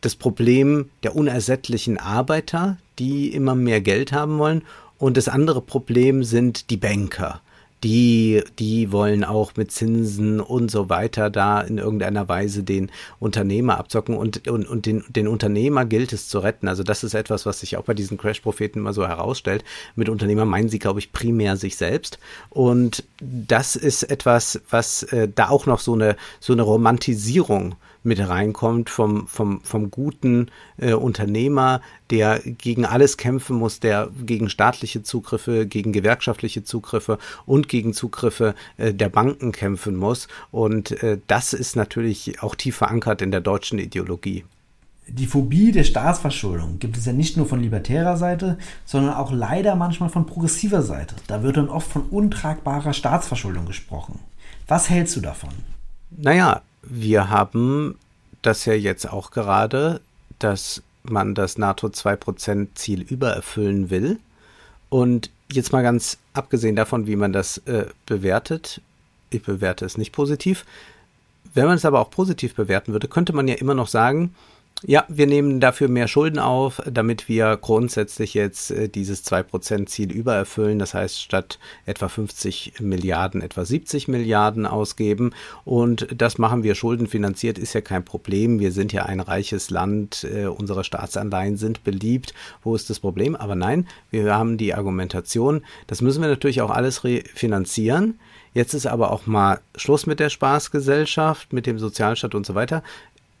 das Problem der unersättlichen Arbeiter, die immer mehr Geld haben wollen. Und das andere Problem sind die Banker, die, die wollen auch mit Zinsen und so weiter da in irgendeiner Weise den Unternehmer abzocken und, und, und den, den Unternehmer gilt es zu retten. Also das ist etwas, was sich auch bei diesen Crash-Propheten mal so herausstellt. Mit Unternehmer meinen sie, glaube ich, primär sich selbst. Und das ist etwas, was äh, da auch noch so eine, so eine Romantisierung mit reinkommt vom, vom, vom guten äh, Unternehmer, der gegen alles kämpfen muss, der gegen staatliche Zugriffe, gegen gewerkschaftliche Zugriffe und gegen Zugriffe äh, der Banken kämpfen muss. Und äh, das ist natürlich auch tief verankert in der deutschen Ideologie. Die Phobie der Staatsverschuldung gibt es ja nicht nur von libertärer Seite, sondern auch leider manchmal von progressiver Seite. Da wird dann oft von untragbarer Staatsverschuldung gesprochen. Was hältst du davon? Naja, wir haben das ja jetzt auch gerade, dass man das NATO-2%-Ziel übererfüllen will. Und jetzt mal ganz abgesehen davon, wie man das äh, bewertet, ich bewerte es nicht positiv. Wenn man es aber auch positiv bewerten würde, könnte man ja immer noch sagen, ja, wir nehmen dafür mehr Schulden auf, damit wir grundsätzlich jetzt äh, dieses 2%-Ziel übererfüllen. Das heißt, statt etwa 50 Milliarden, etwa 70 Milliarden ausgeben. Und das machen wir schuldenfinanziert, ist ja kein Problem. Wir sind ja ein reiches Land, äh, unsere Staatsanleihen sind beliebt. Wo ist das Problem? Aber nein, wir haben die Argumentation, das müssen wir natürlich auch alles refinanzieren. Jetzt ist aber auch mal Schluss mit der Spaßgesellschaft, mit dem Sozialstaat und so weiter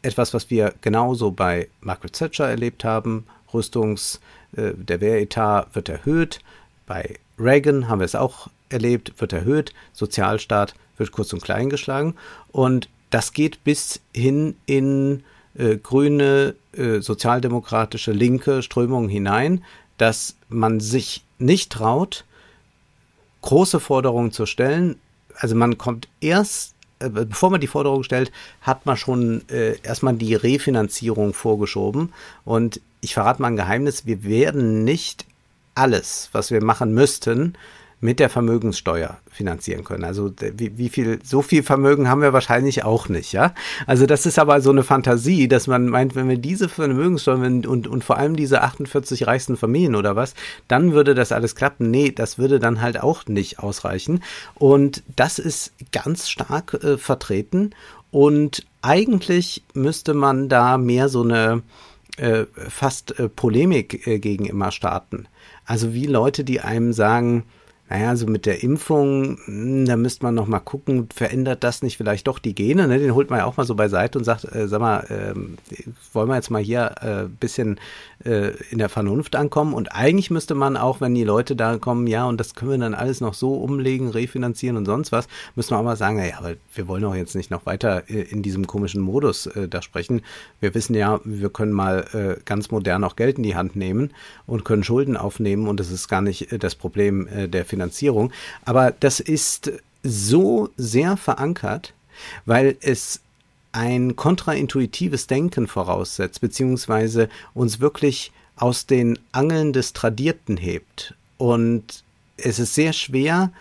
etwas, was wir genauso bei Margaret Thatcher erlebt haben. Rüstungs, äh, der Wehretat wird erhöht. Bei Reagan haben wir es auch erlebt, wird erhöht. Sozialstaat wird kurz und klein geschlagen. Und das geht bis hin in äh, grüne, äh, sozialdemokratische, linke Strömungen hinein, dass man sich nicht traut, große Forderungen zu stellen. Also man kommt erst bevor man die Forderung stellt, hat man schon äh, erstmal die Refinanzierung vorgeschoben. Und ich verrate mal ein Geheimnis, wir werden nicht alles, was wir machen müssten, mit der Vermögenssteuer finanzieren können. Also wie, wie viel, so viel Vermögen haben wir wahrscheinlich auch nicht, ja. Also das ist aber so eine Fantasie, dass man meint, wenn wir diese Vermögenssteuer und, und vor allem diese 48 reichsten Familien oder was, dann würde das alles klappen. Nee, das würde dann halt auch nicht ausreichen. Und das ist ganz stark äh, vertreten. Und eigentlich müsste man da mehr so eine äh, fast äh, Polemik äh, gegen immer starten. Also wie Leute, die einem sagen, naja, so mit der Impfung, hm, da müsste man noch mal gucken, verändert das nicht vielleicht doch die Gene? Ne? Den holt man ja auch mal so beiseite und sagt, äh, sag mal, äh, wollen wir jetzt mal hier ein äh, bisschen äh, in der Vernunft ankommen? Und eigentlich müsste man auch, wenn die Leute da kommen, ja, und das können wir dann alles noch so umlegen, refinanzieren und sonst was, müssen wir auch mal sagen, naja, aber wir wollen doch jetzt nicht noch weiter äh, in diesem komischen Modus äh, da sprechen. Wir wissen ja, wir können mal äh, ganz modern auch Geld in die Hand nehmen und können Schulden aufnehmen und das ist gar nicht äh, das Problem äh, der Finanzierung Finanzierung. Aber das ist so sehr verankert, weil es ein kontraintuitives Denken voraussetzt, beziehungsweise uns wirklich aus den Angeln des Tradierten hebt. Und es ist sehr schwer,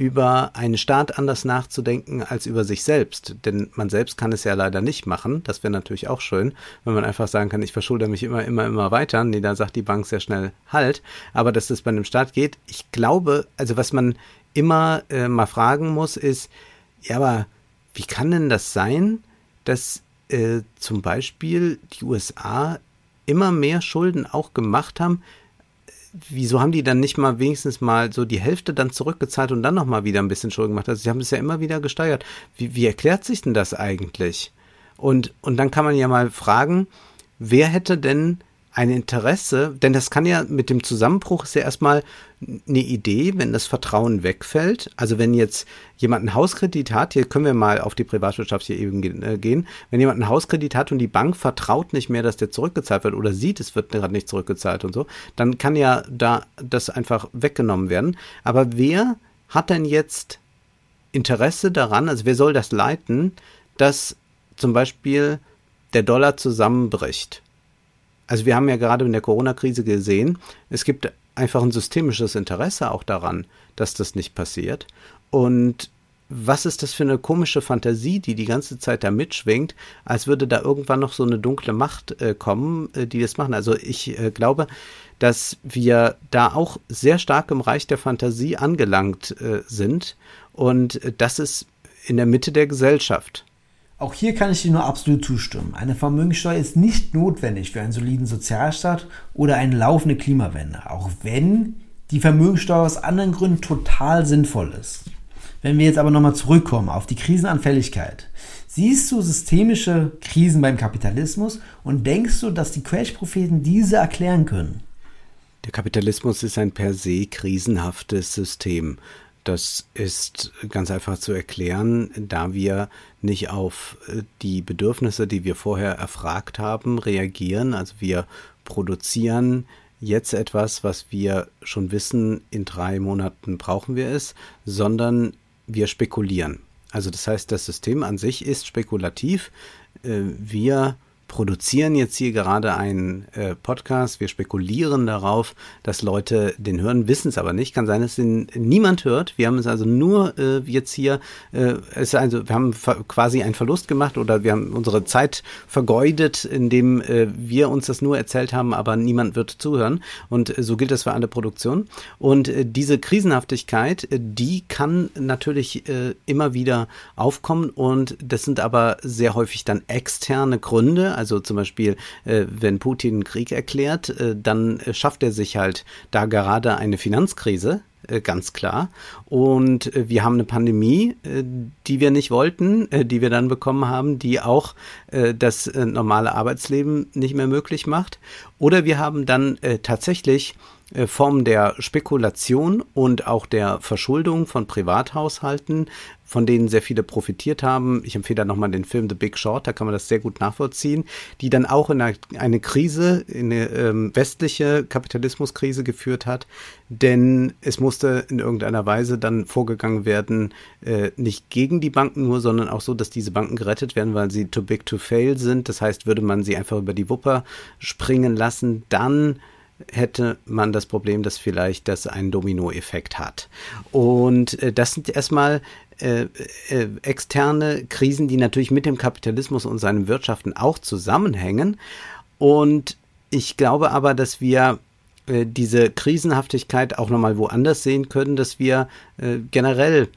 über einen Staat anders nachzudenken als über sich selbst. Denn man selbst kann es ja leider nicht machen. Das wäre natürlich auch schön, wenn man einfach sagen kann, ich verschulde mich immer, immer, immer weiter. Nee, da sagt die Bank sehr schnell halt. Aber dass das bei einem Staat geht, ich glaube, also was man immer äh, mal fragen muss, ist, ja, aber wie kann denn das sein, dass äh, zum Beispiel die USA immer mehr Schulden auch gemacht haben, wieso haben die dann nicht mal wenigstens mal so die Hälfte dann zurückgezahlt und dann nochmal wieder ein bisschen Schulden gemacht? Also sie haben es ja immer wieder gesteigert. Wie, wie erklärt sich denn das eigentlich? Und, und dann kann man ja mal fragen, wer hätte denn ein Interesse, denn das kann ja mit dem Zusammenbruch ist ja erstmal eine Idee, wenn das Vertrauen wegfällt. Also wenn jetzt jemand einen Hauskredit hat, hier können wir mal auf die Privatwirtschaft hier eben äh, gehen, wenn jemand einen Hauskredit hat und die Bank vertraut nicht mehr, dass der zurückgezahlt wird oder sieht, es wird gerade nicht zurückgezahlt und so, dann kann ja da das einfach weggenommen werden. Aber wer hat denn jetzt Interesse daran, also wer soll das leiten, dass zum Beispiel der Dollar zusammenbricht? Also wir haben ja gerade in der Corona-Krise gesehen, es gibt einfach ein systemisches Interesse auch daran, dass das nicht passiert. Und was ist das für eine komische Fantasie, die die ganze Zeit da mitschwingt, als würde da irgendwann noch so eine dunkle Macht äh, kommen, äh, die das machen. Also ich äh, glaube, dass wir da auch sehr stark im Reich der Fantasie angelangt äh, sind und äh, das ist in der Mitte der Gesellschaft. Auch hier kann ich dir nur absolut zustimmen. Eine Vermögenssteuer ist nicht notwendig für einen soliden Sozialstaat oder eine laufende Klimawende, auch wenn die Vermögenssteuer aus anderen Gründen total sinnvoll ist. Wenn wir jetzt aber nochmal zurückkommen auf die Krisenanfälligkeit, siehst du systemische Krisen beim Kapitalismus und denkst du, dass die Crash-Propheten diese erklären können? Der Kapitalismus ist ein per se krisenhaftes System. Das ist ganz einfach zu erklären, da wir nicht auf äh, die Bedürfnisse, die wir vorher erfragt haben, reagieren. Also wir produzieren jetzt etwas, was wir schon wissen, in drei Monaten brauchen wir es, sondern wir spekulieren. Also das heißt, das System an sich ist spekulativ. Äh, wir produzieren jetzt hier gerade einen äh, Podcast. Wir spekulieren darauf, dass Leute den hören, wissen es aber nicht. Kann sein, dass den niemand hört. Wir haben es also nur äh, jetzt hier, äh, es also, wir haben quasi einen Verlust gemacht oder wir haben unsere Zeit vergeudet, indem äh, wir uns das nur erzählt haben, aber niemand wird zuhören. Und äh, so gilt das für alle Produktionen. Und äh, diese Krisenhaftigkeit, äh, die kann natürlich immer wieder aufkommen und das sind aber sehr häufig dann externe Gründe also zum Beispiel, äh, wenn Putin Krieg erklärt, äh, dann äh, schafft er sich halt da gerade eine Finanzkrise, äh, ganz klar. Und äh, wir haben eine Pandemie, die wir nicht wollten, die wir dann bekommen haben, die auch das normale Arbeitsleben nicht mehr möglich macht. Oder wir haben dann tatsächlich Formen der Spekulation und auch der Verschuldung von Privathaushalten, von denen sehr viele profitiert haben. Ich empfehle da nochmal den Film The Big Short, da kann man das sehr gut nachvollziehen, die dann auch in eine, eine Krise, in eine ähm, westliche Kapitalismuskrise geführt hat, denn es musste in irgendeiner Weise dann vorgegangen werden, äh, nicht gegen die Banken nur, sondern auch so, dass diese Banken gerettet werden, weil sie too big to fail sind. Das heißt, würde man sie einfach über die Wupper springen lassen, dann hätte man das Problem, dass vielleicht das einen Dominoeffekt hat. Und äh, das sind erstmal äh, äh, externe Krisen, die natürlich mit dem Kapitalismus und seinen Wirtschaften auch zusammenhängen. Und ich glaube aber, dass wir äh, diese Krisenhaftigkeit auch nochmal woanders sehen können, dass wir äh, generell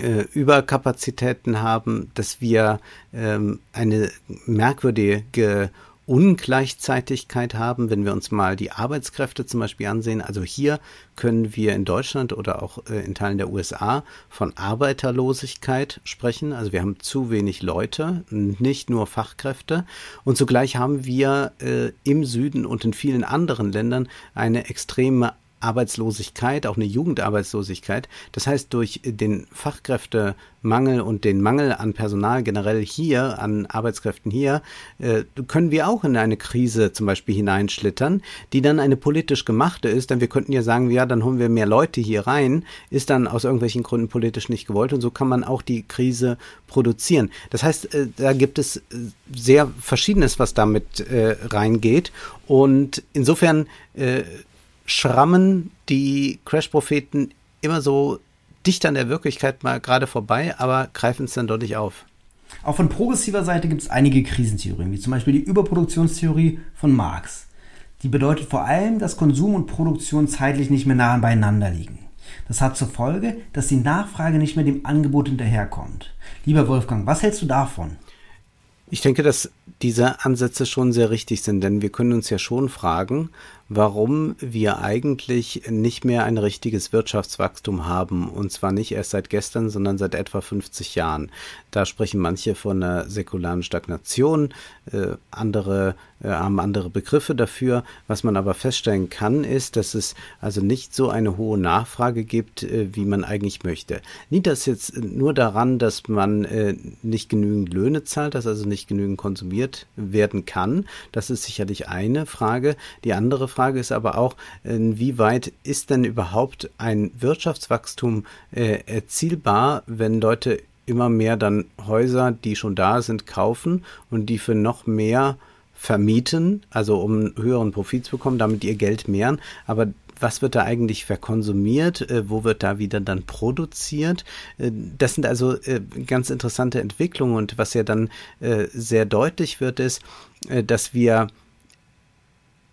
äh, Überkapazitäten haben, dass wir ähm, eine merkwürdige Ungleichzeitigkeit haben, wenn wir uns mal die Arbeitskräfte zum Beispiel ansehen. Also hier können wir in Deutschland oder auch äh, in Teilen der USA von Arbeiterlosigkeit sprechen. Also wir haben zu wenig Leute, nicht nur Fachkräfte. Und zugleich haben wir äh, im Süden und in vielen anderen Ländern eine extreme Arbeitslosigkeit, auch eine Jugendarbeitslosigkeit. Das heißt, durch den Fachkräftemangel und den Mangel an Personal generell hier, an Arbeitskräften hier, äh, können wir auch in eine Krise zum Beispiel hineinschlittern, die dann eine politisch gemachte ist. Denn wir könnten ja sagen, ja, dann holen wir mehr Leute hier rein, ist dann aus irgendwelchen Gründen politisch nicht gewollt und so kann man auch die Krise produzieren. Das heißt, äh, da gibt es äh, sehr Verschiedenes, was damit reingeht. Und insofern schrammen die Crash-Propheten immer so dicht an der Wirklichkeit mal gerade vorbei, aber greifen es dann deutlich auf. Auch von progressiver Seite gibt es einige Krisentheorien, wie zum Beispiel die Überproduktionstheorie von Marx. Die bedeutet vor allem, dass Konsum und Produktion zeitlich nicht mehr nah beieinander liegen. Das hat zur Folge, dass die Nachfrage nicht mehr dem Angebot hinterherkommt. Lieber Wolfgang, was hältst du davon? Ich denke, dass diese Ansätze schon sehr richtig sind, denn wir können uns ja schon fragen, warum wir eigentlich nicht mehr ein richtiges Wirtschaftswachstum haben. Und zwar nicht erst seit gestern, sondern seit etwa 50 Jahren. Da sprechen manche von einer säkularen Stagnation, äh, andere äh, haben andere Begriffe dafür. Was man aber feststellen kann, ist, dass es also nicht so eine hohe Nachfrage gibt, äh, wie man eigentlich möchte. Liegt das jetzt nur daran, dass man äh, nicht genügend Löhne zahlt, dass also nicht genügend konsumiert werden kann? Das ist sicherlich eine Frage. Die andere Frage Frage ist aber auch, inwieweit ist denn überhaupt ein Wirtschaftswachstum äh, erzielbar, wenn Leute immer mehr dann Häuser, die schon da sind, kaufen und die für noch mehr vermieten, also um höheren Profit zu bekommen, damit ihr Geld mehren. Aber was wird da eigentlich verkonsumiert? Äh, wo wird da wieder dann produziert? Äh, das sind also äh, ganz interessante Entwicklungen und was ja dann sehr deutlich wird, ist, dass wir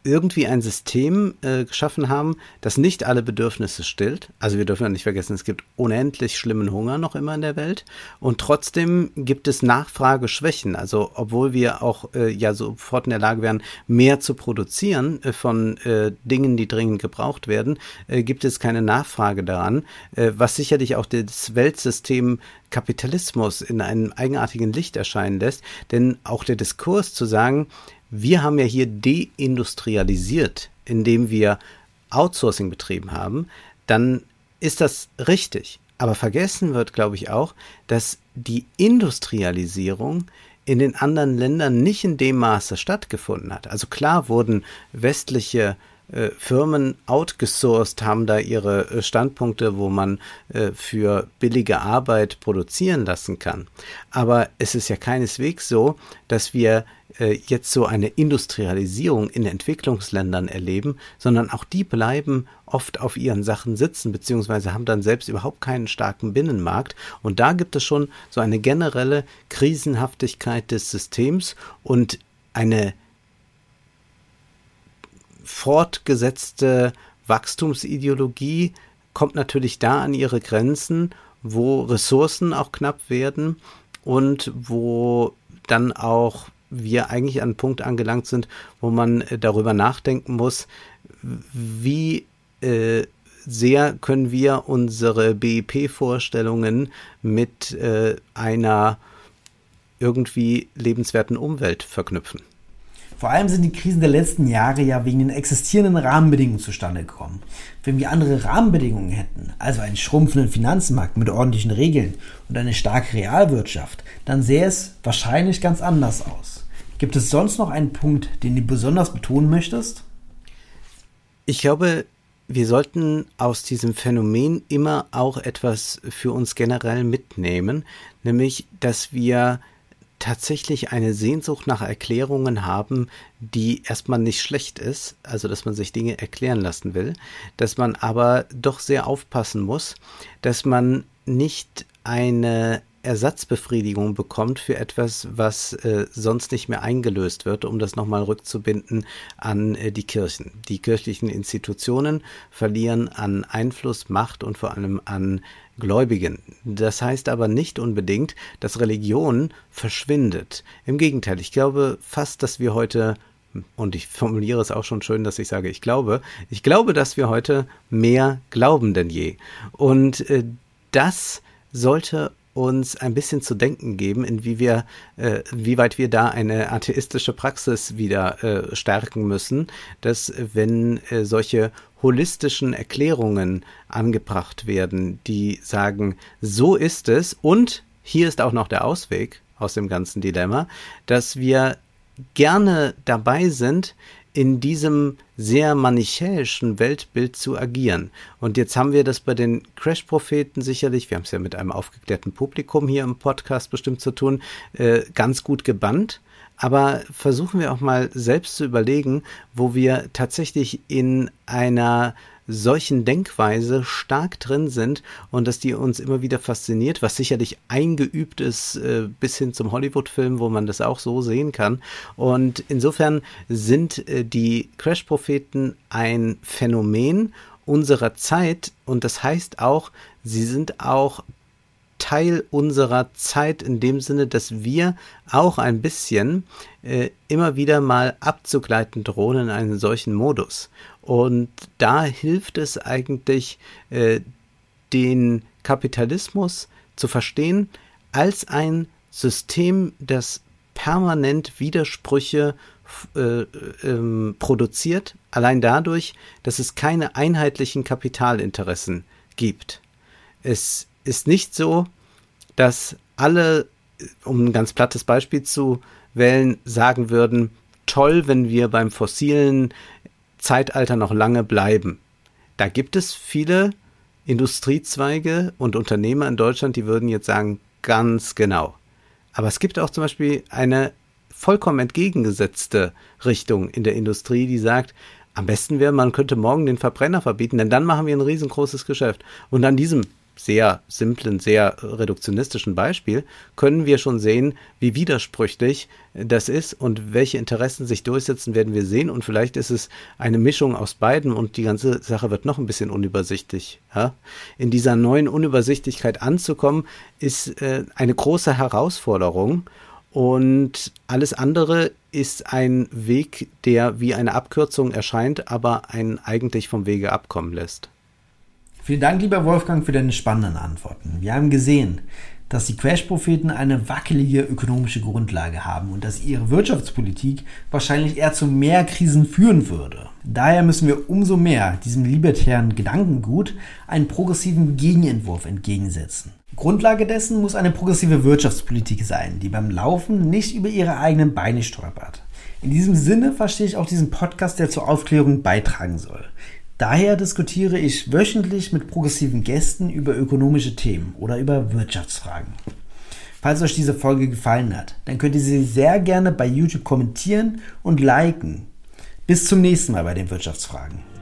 irgendwie ein System äh, geschaffen haben, das nicht alle Bedürfnisse stillt. Also wir dürfen ja nicht vergessen, es gibt unendlich schlimmen Hunger noch immer in der Welt und trotzdem gibt es Nachfrageschwächen. Also obwohl wir auch äh, ja sofort in der Lage wären, mehr zu produzieren äh, von äh, Dingen, die dringend gebraucht werden, äh, gibt es keine Nachfrage daran, äh, was sicherlich auch das Weltsystem Kapitalismus in einem eigenartigen Licht erscheinen lässt. Denn auch der Diskurs zu sagen, wir haben ja hier deindustrialisiert, indem wir Outsourcing betrieben haben, dann ist das richtig. Aber vergessen wird, glaube ich, auch, dass die Industrialisierung in den anderen Ländern nicht in dem Maße stattgefunden hat. Also klar wurden westliche äh, Firmen outgesourced, haben da ihre äh, Standpunkte, wo man äh, für billige Arbeit produzieren lassen kann. Aber es ist ja keineswegs so, dass wir äh, jetzt so eine Industrialisierung in Entwicklungsländern erleben, sondern auch die bleiben oft auf ihren Sachen sitzen, beziehungsweise haben dann selbst überhaupt keinen starken Binnenmarkt. Und da gibt es schon so eine generelle Krisenhaftigkeit des Systems und eine fortgesetzte Wachstumsideologie kommt natürlich da an ihre Grenzen, wo Ressourcen auch knapp werden und wo dann auch wir eigentlich an einen Punkt angelangt sind, wo man äh, darüber nachdenken muss, wie äh, sehr können wir unsere BIP-Vorstellungen mit äh, einer irgendwie lebenswerten Umwelt verknüpfen. Vor allem sind die Krisen der letzten Jahre ja wegen den existierenden Rahmenbedingungen zustande gekommen. Wenn wir andere Rahmenbedingungen hätten, also einen schrumpfenden Finanzmarkt mit ordentlichen Regeln und eine starke Realwirtschaft, dann sähe es wahrscheinlich ganz anders aus. Gibt es sonst noch einen Punkt, den du besonders betonen möchtest? Ich glaube, wir sollten aus diesem Phänomen immer auch etwas für uns generell mitnehmen, nämlich, dass wir tatsächlich eine Sehnsucht nach Erklärungen haben, die erstmal nicht schlecht ist, also dass man sich Dinge erklären lassen will, dass man aber doch sehr aufpassen muss, dass man nicht eine Ersatzbefriedigung bekommt für etwas, was äh, sonst nicht mehr eingelöst wird, um das nochmal rückzubinden an äh, die Kirchen. Die kirchlichen Institutionen verlieren an Einfluss, Macht und vor allem an Gläubigen. Das heißt aber nicht unbedingt, dass Religion verschwindet. Im Gegenteil, ich glaube fast, dass wir heute und ich formuliere es auch schon schön, dass ich sage, ich glaube, ich glaube, dass wir heute mehr glauben denn je. Und äh, das sollte uns ein bisschen zu denken geben, in wie wir, äh, wie weit wir da eine atheistische Praxis wieder äh, stärken müssen, dass wenn äh, solche holistischen Erklärungen angebracht werden, die sagen, so ist es und hier ist auch noch der Ausweg aus dem ganzen Dilemma, dass wir gerne dabei sind, in diesem sehr manichäischen Weltbild zu agieren. Und jetzt haben wir das bei den Crash-Propheten sicherlich, wir haben es ja mit einem aufgeklärten Publikum hier im Podcast bestimmt zu tun, äh, ganz gut gebannt. Aber versuchen wir auch mal selbst zu überlegen, wo wir tatsächlich in einer solchen Denkweise stark drin sind und dass die uns immer wieder fasziniert, was sicherlich eingeübt ist äh, bis hin zum Hollywood-Film, wo man das auch so sehen kann. Und insofern sind äh, die Crash-Propheten ein Phänomen unserer Zeit und das heißt auch, sie sind auch Teil unserer Zeit in dem Sinne, dass wir auch ein bisschen äh, immer wieder mal abzugleiten drohen in einen solchen Modus. Und da hilft es eigentlich, äh, den Kapitalismus zu verstehen als ein System, das permanent Widersprüche äh, ähm, produziert, allein dadurch, dass es keine einheitlichen Kapitalinteressen gibt. Es ist nicht so, dass alle, um ein ganz plattes Beispiel zu wählen, sagen würden, toll, wenn wir beim fossilen Zeitalter noch lange bleiben. Da gibt es viele Industriezweige und Unternehmer in Deutschland, die würden jetzt sagen, ganz genau. Aber es gibt auch zum Beispiel eine vollkommen entgegengesetzte Richtung in der Industrie, die sagt, am besten wäre, man könnte morgen den Verbrenner verbieten, denn dann machen wir ein riesengroßes Geschäft. Und an diesem sehr simplen, sehr reduktionistischen Beispiel können wir schon sehen, wie widersprüchlich das ist und welche Interessen sich durchsetzen, werden wir sehen. Und vielleicht ist es eine Mischung aus beiden und die ganze Sache wird noch ein bisschen unübersichtlich. Ja? In dieser neuen Unübersichtlichkeit anzukommen, ist äh, eine große Herausforderung. Und alles andere ist ein Weg, der wie eine Abkürzung erscheint, aber einen eigentlich vom Wege abkommen lässt. Vielen Dank, lieber Wolfgang, für deine spannenden Antworten. Wir haben gesehen, dass die Crash-Propheten eine wackelige ökonomische Grundlage haben und dass ihre Wirtschaftspolitik wahrscheinlich eher zu mehr Krisen führen würde. Daher müssen wir umso mehr diesem libertären Gedankengut einen progressiven Gegenentwurf entgegensetzen. Grundlage dessen muss eine progressive Wirtschaftspolitik sein, die beim Laufen nicht über ihre eigenen Beine stolpert. In diesem Sinne verstehe ich auch diesen Podcast, der zur Aufklärung beitragen soll. Daher diskutiere ich wöchentlich mit progressiven Gästen über ökonomische Themen oder über Wirtschaftsfragen. Falls euch diese Folge gefallen hat, dann könnt ihr sie sehr gerne bei YouTube kommentieren und liken. Bis zum nächsten Mal bei den Wirtschaftsfragen.